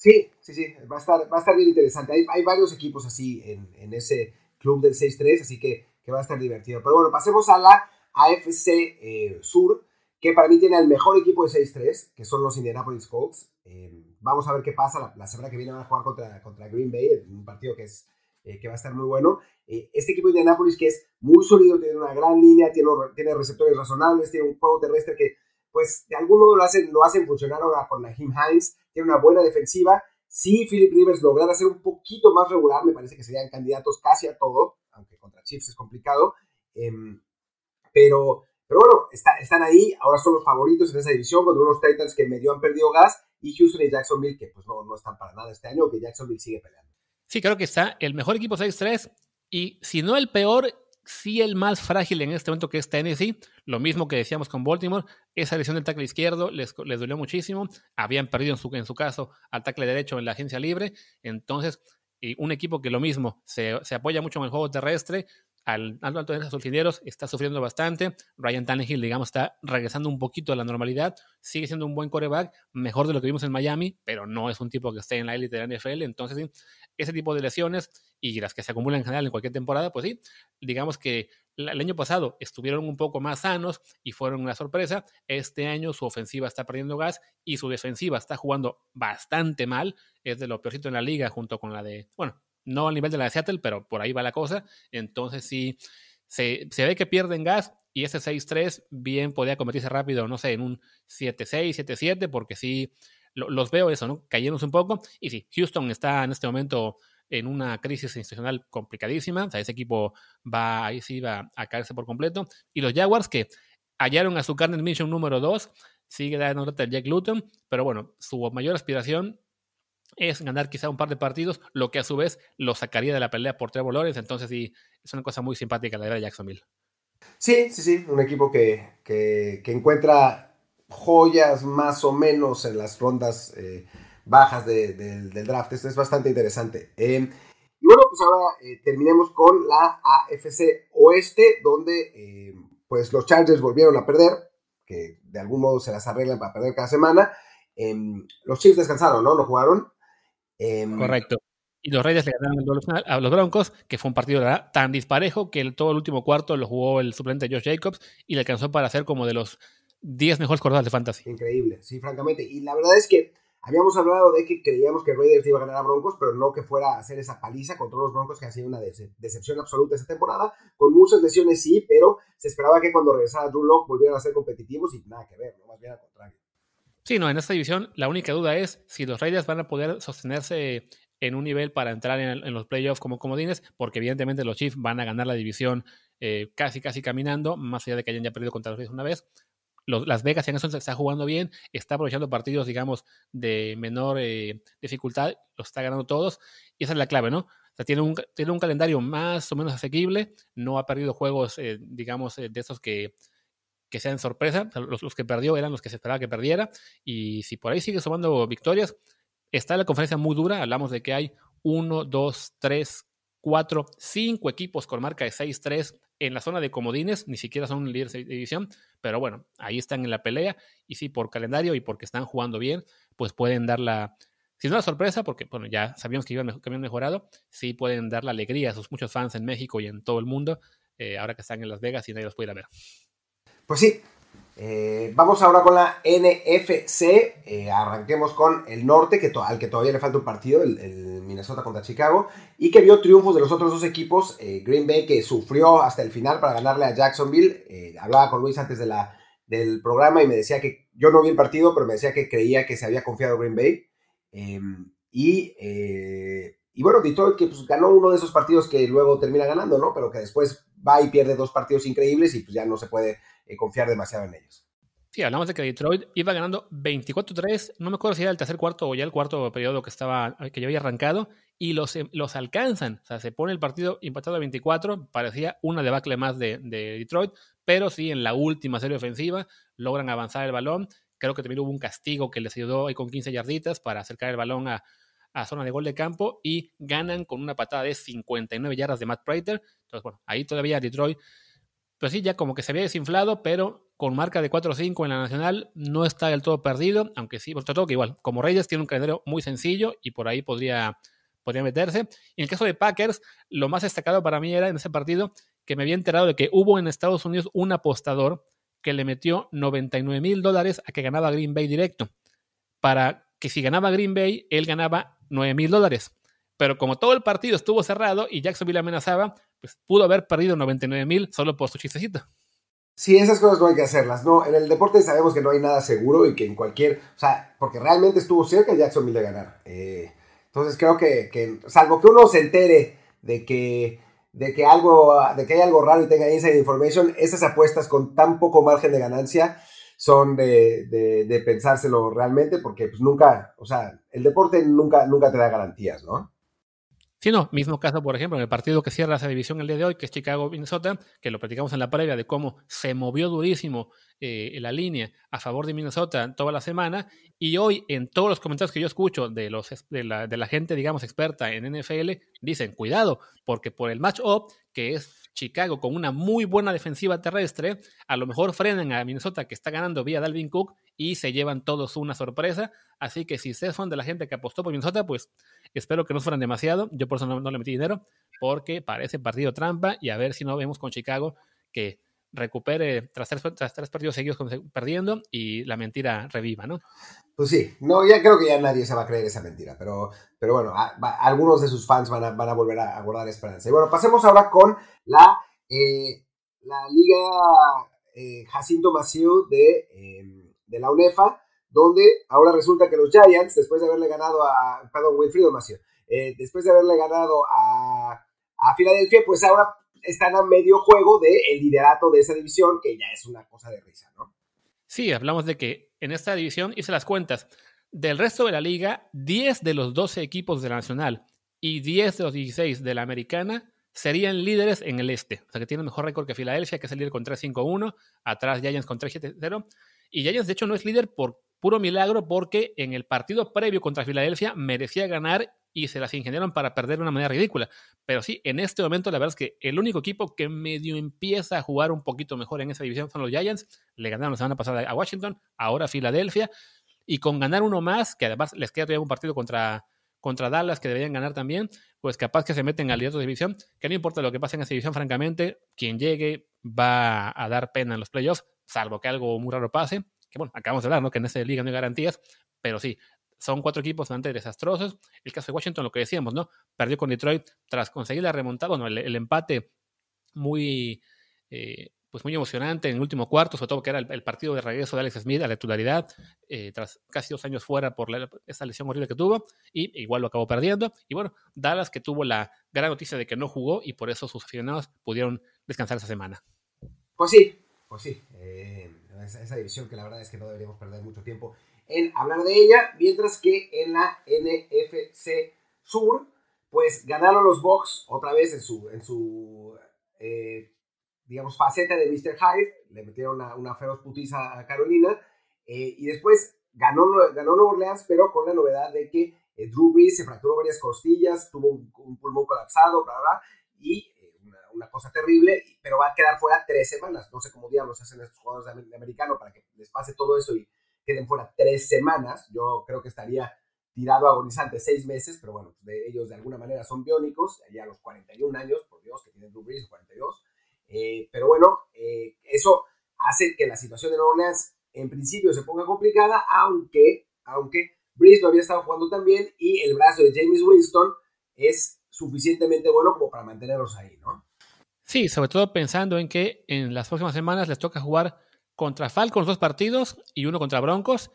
Sí, sí, sí, va a estar, va a estar bien interesante. Hay, hay varios equipos así en, en ese club del 6-3, así que, que, va a estar divertido. Pero bueno, pasemos a la AFC eh, Sur, que para mí tiene el mejor equipo de 6-3, que son los Indianapolis Colts. Eh, vamos a ver qué pasa. La, semana que viene van a jugar contra, contra Green Bay, un partido que, es, eh, que va a estar muy bueno. este equipo de Indianapolis que es muy sólido, tiene una gran línea, tiene, tiene receptores razonables, tiene un juego terrestre que pues de algún modo lo hacen, lo hacen funcionar ahora con la Jim Hines, tiene una buena defensiva. Si Philip Rivers lograra ser un poquito más regular, me parece que serían candidatos casi a todo, aunque contra Chiefs es complicado. Em, pero, pero bueno, están ahí, ahora son los favoritos en esa división contra unos Titans que medio han perdido gas y Houston y Jacksonville que pues no, no están para nada este año, que Jacksonville sigue peleando. Sí, creo que está el mejor equipo 6-3 y si no el peor, sí el más frágil en este momento que es Tennessee. Lo mismo que decíamos con Baltimore, esa lesión del tackle izquierdo les, les dolió muchísimo. Habían perdido en su, en su caso al tackle derecho en la agencia libre. Entonces, y un equipo que lo mismo se, se, apoya mucho en el juego terrestre, al alto de lideros está sufriendo bastante. Ryan Tannehill, digamos, está regresando un poquito a la normalidad. Sigue siendo un buen coreback, mejor de lo que vimos en Miami, pero no es un tipo que esté en la élite de la NFL. Entonces, ese tipo de lesiones y las que se acumulan en general en cualquier temporada, pues sí, digamos que el año pasado estuvieron un poco más sanos y fueron una sorpresa. Este año su ofensiva está perdiendo gas y su defensiva está jugando bastante mal. Es de lo peorcito en la liga junto con la de, bueno, no al nivel de la de Seattle, pero por ahí va la cosa. Entonces sí, se, ve que pierden gas y ese 6-3 bien podía convertirse rápido, no sé, en un 7-6, 7-7, porque sí, los veo eso, ¿no? Cayéndose un poco. Y sí, Houston está en este momento en una crisis institucional complicadísima. O sea, ese equipo va, ahí sí va a caerse por completo. Y los Jaguars que hallaron a su carnet mission número 2, sigue dando nota el Jack Luton, pero bueno, su mayor aspiración es ganar quizá un par de partidos, lo que a su vez lo sacaría de la pelea por Trevor Lawrence. Entonces sí, es una cosa muy simpática la de Jacksonville. Sí, sí, sí, un equipo que, que, encuentra joyas más o menos en las rondas eh, bajas del draft. Esto es bastante interesante. Em, y bueno, pues ahora eh, terminemos con la AFC Oeste, donde pues los Chargers volvieron a perder, que de algún modo se las arreglan para perder cada semana. Em, los Chiefs descansaron, ¿no? No jugaron. Em, Correcto. Y los Reyes le ganaron a los Broncos, que fue un partido tan disparejo que todo el último cuarto lo jugó el suplente Josh Jacobs y le alcanzó para ser como de los 10 mejores corredores de fantasy. Increíble, sí, francamente. Y la verdad es que habíamos hablado de que creíamos que Raiders iba a ganar a Broncos, pero no que fuera a hacer esa paliza contra los Broncos, que ha sido una decepción absoluta esta temporada. Con muchas lesiones sí, pero se esperaba que cuando regresara Drew Locke volvieran a ser competitivos y nada que ver, ¿no? más bien al contrario. Sí, no, en esta división la única duda es si los Raiders van a poder sostenerse en un nivel para entrar en, los playoffs como comodines, porque evidentemente los Chiefs van a ganar la división eh, casi, casi caminando, más allá de que hayan ya perdido contra los Raiders una vez. las Vegas en eso se está jugando bien, está aprovechando partidos, digamos, de menor eh, dificultad, los está ganando todos, y esa es la clave, ¿no? O sea, tiene un, tiene un calendario más o menos asequible, no ha perdido juegos, eh, digamos, de esos que que sean sorpresa. Los, que perdió eran los que se esperaba que perdiera. Y si por ahí sigue sumando victorias, está la conferencia muy dura. Hablamos de que hay uno, dos, tres, cuatro, cinco equipos con marca de 6-3 en la zona de comodines, ni siquiera son líderes de división, pero bueno, ahí están en la pelea y sí, por calendario y porque están jugando bien, pues pueden dar la, si no la sorpresa, porque bueno, ya sabíamos que, iban, que habían mejorado, sí pueden dar la alegría a sus muchos fans en México y en todo el mundo, eh, ahora que están en Las Vegas y nadie los puede ver. Pues sí, eh, vamos ahora con la NFC. Eh, arranquemos con el norte, que al que todavía le falta un partido, el, Minnesota contra Chicago, y que vio triunfos de los otros dos equipos. Eh, Green Bay, que sufrió hasta el final para ganarle a Jacksonville. hablaba con Luis antes de la, del programa y me decía que yo no vi el partido, pero me decía que creía que se había confiado Green Bay. Y, y, bueno, Detroit, que pues, ganó uno de esos partidos que luego termina ganando, ¿no? Pero que después va y pierde dos partidos increíbles y pues ya no se puede eh, confiar demasiado en ellos. Sí, hablamos de que Detroit iba ganando 24-3, no me acuerdo si era el tercer cuarto o ya el cuarto periodo que estaba que ya había arrancado y los, eh, los alcanzan, o sea, se pone el partido empatado a 24, parecía una debacle más de, Detroit, pero sí en la última serie ofensiva logran avanzar el balón, creo que también hubo un castigo que les ayudó ahí con 15 yarditas para acercar el balón a, a zona de gol de campo y ganan con una patada de 59 yardas de Matt Prater, entonces bueno, ahí todavía Detroit pues sí, ya como que se había desinflado, pero con marca de 4-5 en la nacional no está del todo perdido, aunque sí, por todo que igual, como Reyes tiene un calendario muy sencillo y por ahí podría, podría meterse. Y en el caso de Packers, lo más destacado para mí era en ese partido que me había enterado de que hubo en Estados Unidos un apostador que le metió 99 mil dólares a que ganaba Green Bay directo. Para que si ganaba Green Bay, él ganaba 9 mil dólares. Pero como todo el partido estuvo cerrado y Jacksonville amenazaba, pues pudo haber perdido 99 mil solo por su chistecito. Sí, esas cosas no hay que hacerlas, ¿no? En el deporte sabemos que no hay nada seguro y que en cualquier, o sea, porque realmente estuvo cerca Jacksonville de ganar. Eh, entonces creo que, salvo que uno se entere de que, de que algo, de que hay algo raro y tenga inside information, esas apuestas con tan poco margen de ganancia son de, de, pensárselo realmente porque pues nunca, o sea, el deporte nunca, nunca te da garantías, ¿no? Sí, no, mismo caso, por ejemplo, en el partido que cierra esa división el día de hoy, que es Chicago-Minnesota, que lo platicamos en la previa de cómo se movió durísimo eh, la línea a favor de Minnesota toda la semana, y hoy en todos los comentarios que yo escucho de, los, de, la, de la gente, digamos, experta en NFL, dicen, cuidado, porque por el match-up, que es Chicago con una muy buena defensiva terrestre, a lo mejor frenan a Minnesota que está ganando vía Dalvin Cook y se llevan todos una sorpresa. Así que si ustedes son de la gente que apostó por Minnesota, pues espero que no fueran demasiado. Yo por eso no, le metí dinero, porque parece partido trampa y a ver si no vemos con Chicago que recupere tras tres, partidos seguidos perdiendo y la mentira reviva, ¿no? Pues sí, no, ya creo que ya nadie se va a creer esa mentira, pero, pero bueno, algunos de sus fans van a, van a volver a, guardar esperanza. Y bueno, pasemos ahora con la, eh, la Liga eh, Jacinto Maciú de, em, de la UNEFA, donde ahora resulta que los Giants, después de haberle ganado a, perdón, Wilfrido Maciú, eh, después de haberle ganado a, a Filadelfia, pues ahora están a medio juego del el liderato de esa división, que ya es una cosa de risa, ¿no? Sí, hablamos de que en esta división, hice las cuentas, del resto de la liga, 10 de los 12 equipos de la Nacional y 10 de los 16 de la Americana serían líderes en el este. O sea, que tienen mejor récord que Filadelfia, que es el líder con 3-5-1, atrás Giants con 3-7-0. Y Giants, de hecho, no es líder por puro milagro porque en el partido previo contra Filadelfia merecía ganar y se las ingeniaron para perder de una manera ridícula. Pero sí, en este momento la verdad es que el único equipo que medio empieza a jugar un poquito mejor en esa división son los Giants. Le ganaron la semana pasada a Washington, ahora a Filadelfia. Y con ganar uno más, que además les queda todavía un partido contra, contra Dallas que deberían ganar también, pues capaz que se meten al liderato de división, que no importa lo que pase en esa división, francamente, quien llegue va a dar pena en los playoffs, salvo que algo muy raro pase, que bueno, acabamos de hablar, ¿no? Que en esa liga no hay garantías, pero sí, son cuatro equipos bastante desastrosos. El caso de Washington, lo que decíamos, ¿no? Perdió con Detroit tras conseguir la remontada, bueno, el, empate muy, eh, pues muy emocionante en el último cuarto, sobre todo que era el, partido de regreso de Alex Smith a la titularidad, eh, tras casi dos años fuera por esa lesión horrible que tuvo, y igual lo acabó perdiendo. Y bueno, Dallas que tuvo la gran noticia de que no jugó y por eso sus aficionados pudieron descansar esa semana. Pues sí, pues sí. Eh, esa división que la verdad es que no deberíamos perder mucho tiempo en hablar de ella, mientras que en la NFC Sur, pues ganaron los Bucks otra vez en su, en su eh, digamos, faceta de Mr. Hyde, le metieron una, una feroz putiza a Carolina, eh, y después ganó, ganó Nueva Orleans, pero con la novedad de que eh, Drew Brees se fracturó varias costillas, tuvo un, pulmón colapsado, bla, bla, y una, cosa terrible, pero va a quedar fuera tres semanas. No sé cómo diablos hacen estos jugadores de americano para que les pase todo eso y queden fuera tres semanas. Yo creo que estaría tirado agonizante seis meses, pero bueno, de ellos de alguna manera son biónicos, ya a los 41 años, por Dios, que tienen Drew Brees, 42. Eh, pero bueno, eh, eso hace que la situación de Nueva Orleans en principio se ponga complicada, aunque, aunque Brees no había estado jugando tan bien y el brazo de James Winston es suficientemente bueno como para mantenerlos ahí, ¿no? Sí, sobre todo pensando en que en las próximas semanas les toca jugar contra Falcons dos partidos y uno contra Broncos.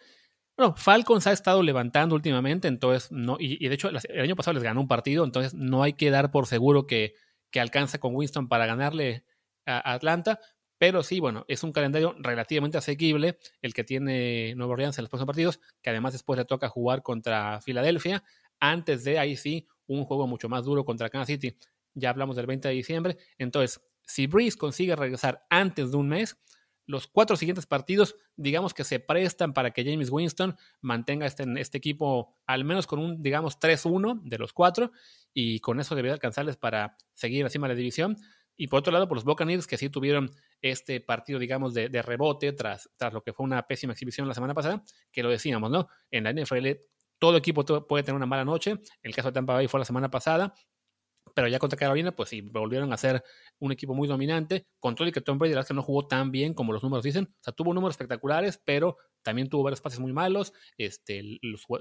Bueno, Falcons ha estado levantando últimamente, entonces no, y, de hecho el año pasado les ganó un partido, entonces no hay que dar por seguro que, que alcanza con Winston para ganarle a Atlanta, pero sí, bueno, es un calendario relativamente asequible el que tiene Nueva Orleans en los próximos partidos, que además después le toca jugar contra Filadelfia, antes de ahí sí un juego mucho más duro contra Kansas City. Ya hablamos del 20 de diciembre, entonces si Breeze consigue regresar antes de un mes, los cuatro siguientes partidos, digamos que se prestan para que James Winston mantenga este, este equipo al menos con un, digamos, 3-1 de los cuatro, y con eso debería alcanzarles para seguir encima de la división. Y por otro lado, por los Buccaneers, que sí tuvieron este partido, digamos, de, rebote tras, tras lo que fue una pésima exhibición la semana pasada, que lo decíamos, ¿no? En la NFL todo equipo puede tener una mala noche. El caso de Tampa Bay fue la semana pasada pero ya contra Carolina, pues sí, volvieron a ser un equipo muy dominante. Con todo y que Tom Brady la verdad que no jugó tan bien como los números dicen. O sea, tuvo números espectaculares, pero también tuvo varios pases muy malos. Este,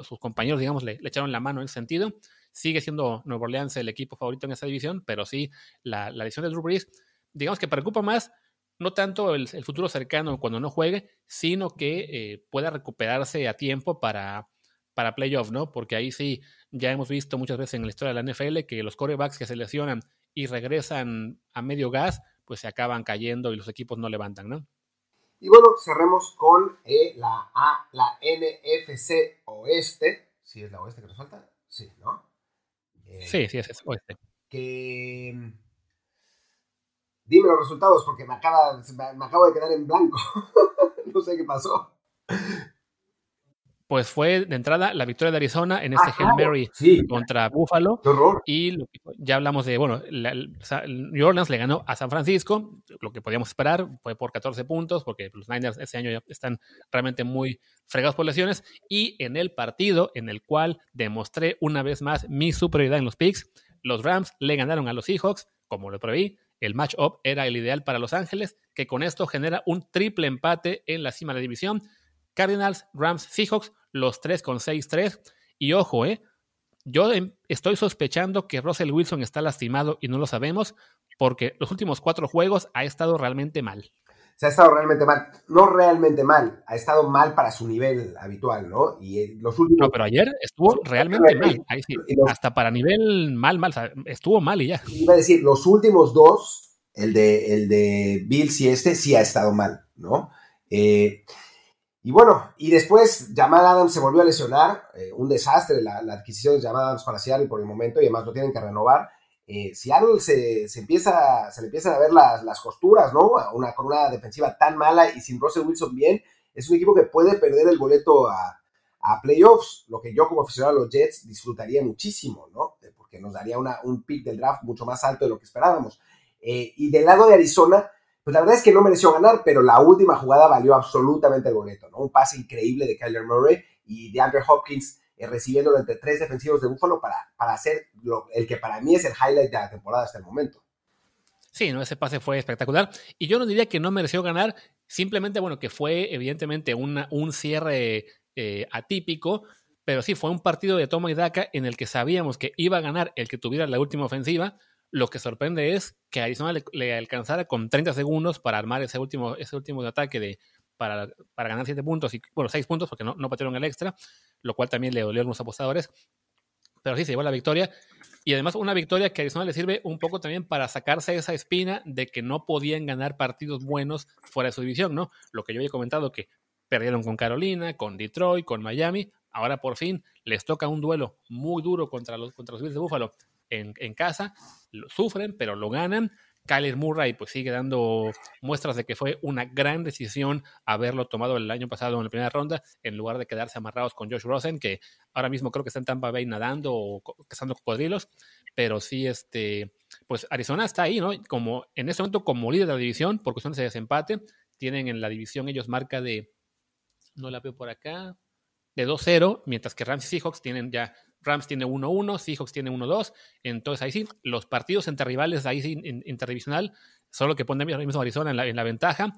sus compañeros, digamos, le, echaron la mano en ese sentido. Sigue siendo Nuevo Orleans el equipo favorito en esa división, pero sí, la, la de Drew Brees, digamos que preocupa más no tanto el, futuro cercano cuando no juegue, sino que eh, pueda recuperarse a tiempo para, para playoff, ¿no? Porque ahí sí ya hemos visto muchas veces en la historia de la NFL que los corebacks que se lesionan y regresan a medio gas, pues se acaban cayendo y los equipos no levantan, ¿no? Y bueno, cerremos con eh, la, A, la NFC Oeste. ¿Sí es la Oeste que nos falta? Sí, ¿no? Eh, sí, sí, es, Oeste. Que... Mm, dime los resultados porque me, acaba, me acabo de quedar en blanco. [laughs] no sé qué pasó. Pues fue de entrada la victoria de Arizona en este Ah, Hail Mary sí. contra Buffalo. Qué horror. Y lo que- ya hablamos de, bueno, la- New Orleans le ganó a San Francisco, lo que podíamos esperar, fue por 14 puntos, porque los Niners este año ya están realmente muy fregados por lesiones. Y en el partido en el cual demostré una vez más mi superioridad en los picks, los Rams le ganaron a los Seahawks, como lo preví. El matchup era el ideal para Los Ángeles, que con esto genera un triple empate en la cima de la división. Cardinals, Rams, Seahawks, los tres con 6-3. Y ojo, eh, yo em- estoy sospechando que Russell Wilson está lastimado y no lo sabemos porque los últimos cuatro juegos ha estado realmente mal. Se ha estado realmente mal. No realmente mal, ha estado mal para su nivel habitual, ¿no? Y eh, los últimos. No, pero ayer estuvo realmente mal. Ahí sí, hasta para nivel mal, mal, estuvo mal y ya. Iba a decir, los últimos dos, el de, el de Bills y este, sí ha estado mal, ¿no? Eh, y bueno, y después Jamal Adams se volvió a lesionar, eh, un desastre la, la adquisición de Jamal Adams para Seattle por el momento y además lo tienen que renovar. Eh, Seattle se, se empieza, se le empiezan a ver las, las costuras, ¿no? Una, con una defensiva tan mala y sin Russell Wilson bien, es un equipo que puede perder el boleto a, a playoffs, lo que yo como aficionado a los Jets disfrutaría muchísimo, ¿no? Eh, Porque nos daría una, un pick del draft mucho más alto de lo que esperábamos. Eh, y del lado de Arizona, pues la verdad es que no mereció ganar, pero la última jugada valió absolutamente el boleto, ¿no? Un pase increíble de Kyler Murray y de Andrew Hopkins eh, recibiéndolo entre tres defensivos de Buffalo para, para hacer lo- el que para mí es el highlight de la temporada hasta el momento. Sí, no, ese pase fue espectacular. Y yo no diría que no mereció ganar, simplemente, bueno, que fue evidentemente una- un cierre eh, atípico, pero sí fue un partido de toma y daca en el que sabíamos que iba a ganar el que tuviera la última ofensiva. Lo que sorprende es que Arizona le, alcanzara con 30 segundos para armar ese último, ese último ataque de, para, para ganar 7 puntos, y bueno, 6 puntos porque no, no patearon el extra, lo cual también le dolió a algunos apostadores. Pero sí se llevó la victoria. Y además una victoria que a Arizona le sirve un poco también para sacarse esa espina de que no podían ganar partidos buenos fuera de su división, ¿no? Lo que yo había comentado que perdieron con Carolina, con Detroit, con Miami. Ahora por fin les toca un duelo muy duro contra los, contra los Bills de Buffalo en, en casa. Lo sufren, pero lo ganan. Kyler Murray pues sigue dando muestras de que fue una gran decisión haberlo tomado el año pasado en la primera ronda en lugar de quedarse amarrados con Josh Rosen, que ahora mismo creo que está en Tampa Bay nadando o cazando cocodrilos, pero sí, este, pues Arizona está ahí, ¿no? Como en este momento como líder de la división, por cuestiones de desempate, tienen en la división ellos marca de, no la veo por acá, de 2-0, mientras que Rams y Seahawks tienen ya, Rams tiene 1-1, Seahawks tiene 1-2, entonces ahí sí, los partidos entre rivales ahí sí, in- interdivisional, solo que pone ahora mismo Arizona en la, en la ventaja,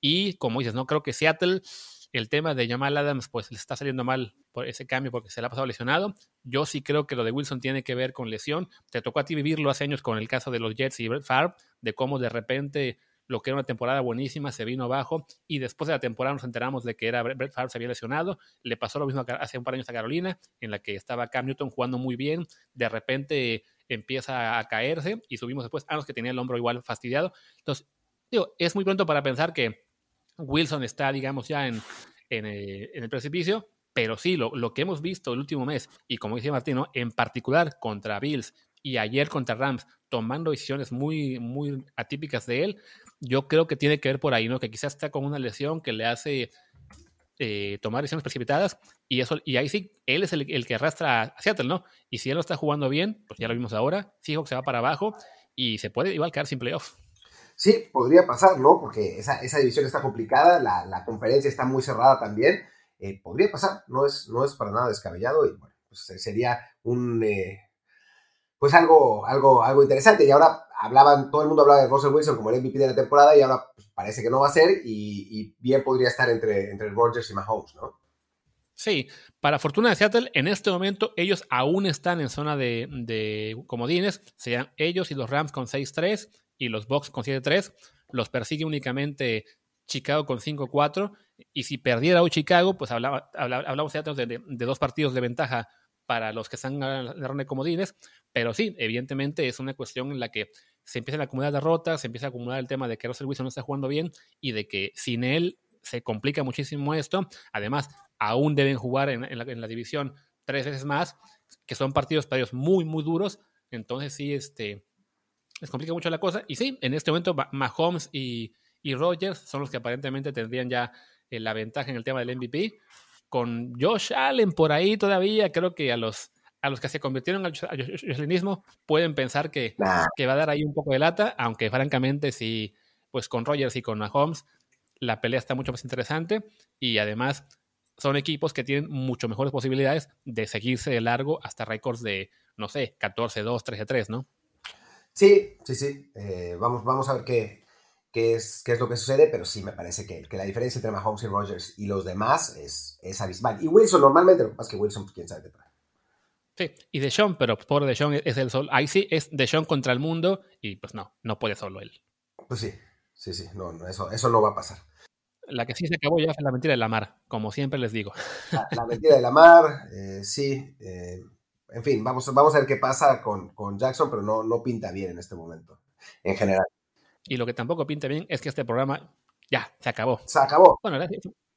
y como dices, no creo que Seattle, el tema de Jamal Adams, pues le está saliendo mal por ese cambio porque se le ha pasado lesionado. Yo sí creo que lo de Wilson tiene que ver con lesión. Te tocó a ti vivirlo hace años con el caso de los Jets y Brett Favre, de cómo de repente lo que era una temporada buenísima se vino abajo y después de la temporada nos enteramos de que era Brett Favre se había lesionado. Le pasó lo mismo hace un par de años a Carolina, en la que estaba Cam Newton jugando muy bien. De repente empieza a caerse y subimos después a los que tenía el hombro igual fastidiado. Entonces, digo, es muy pronto para pensar que Wilson está, digamos, ya en, en, eh, el precipicio, pero sí, lo, lo que hemos visto el último mes, y como dice Martino, en particular contra Bills y ayer contra Rams, tomando decisiones muy, muy atípicas de él, yo creo que tiene que ver por ahí, ¿no? Que quizás está con una lesión que le hace eh, tomar decisiones precipitadas, y eso, y ahí sí, él es el, que arrastra a Seattle, ¿no? Y si él no está jugando bien, pues ya lo vimos ahora, Seahawks se va para abajo y se puede igual quedar sin playoff. Sí, podría pasar, ¿no? Porque esa, esa división está complicada, la, la conferencia está muy cerrada también. Eh, podría pasar, no es, no es para nada descabellado y bueno, pues eh, sería un, pues algo, algo, algo interesante. Y ahora hablaban, todo el mundo hablaba de Russell Wilson como el MVP de la temporada y ahora pues, parece que no va a ser y, bien podría estar entre, entre Rodgers y Mahomes, ¿no? Sí, para fortuna de Seattle, en este momento ellos aún están en zona de, de comodines. Serían ellos y los Rams con 6-3 y los Bucks con 7-3. Los persigue únicamente Chicago con 5-4. Y si perdiera hoy Chicago, pues hablaba, habla- hablamos ya de, de- de dos partidos de ventaja para los que están en la ronda de comodines. Pero sí, evidentemente es una cuestión en la que se empiezan a acumular derrotas, se empieza a acumular el tema de que Russell Wilson no está jugando bien y de que sin él se complica muchísimo esto. Además, aún deben jugar en, la, división tres veces más, que son partidos para ellos muy, muy duros. Entonces sí, este, les complica mucho la cosa. Y sí, en este momento Ma- Mahomes y, y Rogers son los que aparentemente tendrían ya eh, la ventaja en el tema del MVP. Con Josh Allen por ahí todavía, creo que a los, a los que se convirtieron al Joselinismo pueden pensar que, que va a dar ahí un poco de lata, aunque francamente si pues con Rogers y con Mahomes la pelea está mucho más interesante y además son equipos que tienen mucho mejores posibilidades de seguirse de largo hasta récords de, no sé, 14-2, 13-3, ¿no? Sí, sí, sí. Eh, vamos, vamos a ver qué, qué, es, qué es lo que sucede, pero sí me parece que, que la diferencia entre Mahomes y Rogers y los demás es, es abismal. Y Wilson normalmente, lo que pasa es que Wilson, pues, quién sabe qué trae. Sí, y Deshaun, pero pobre Deshaun es el sol. Ahí sí es Deshaun contra el mundo y pues no, no puede solo él. Pues sí, sí, sí, no, no, eso, eso no va a pasar. La que sí se acabó ya fue la mentira de la mar, como siempre les digo. La, mentira de la mar, eh, sí. Eh, en fin, vamos, vamos a ver qué pasa con, con Jackson, pero no, no pinta bien en este momento, en general. Y lo que tampoco pinta bien es que este programa ya se acabó. Se acabó. Bueno,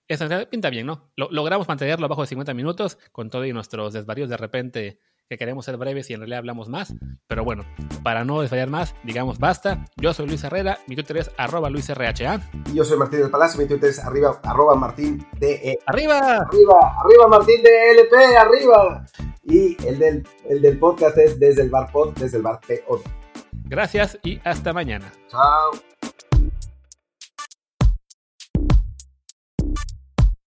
eso pinta bien, ¿no? logramos mantenerlo abajo de 50 minutos con todo y nuestros desvaríos de repente que queremos ser breves y en realidad hablamos más. Pero bueno, para no desfallar más, digamos basta. Yo soy Luis Herrera, mi Twitter es arroba LuisRHA. Y yo soy Martín del Palacio, mi Twitter es arriba, arroba Martín DE. ¡Arriba! ¡Arriba! ¡Arriba Martín DLP! ¡Arriba! Y el del, el del podcast es desde el bar pod, desde el bar POD. Gracias y hasta mañana. Chao.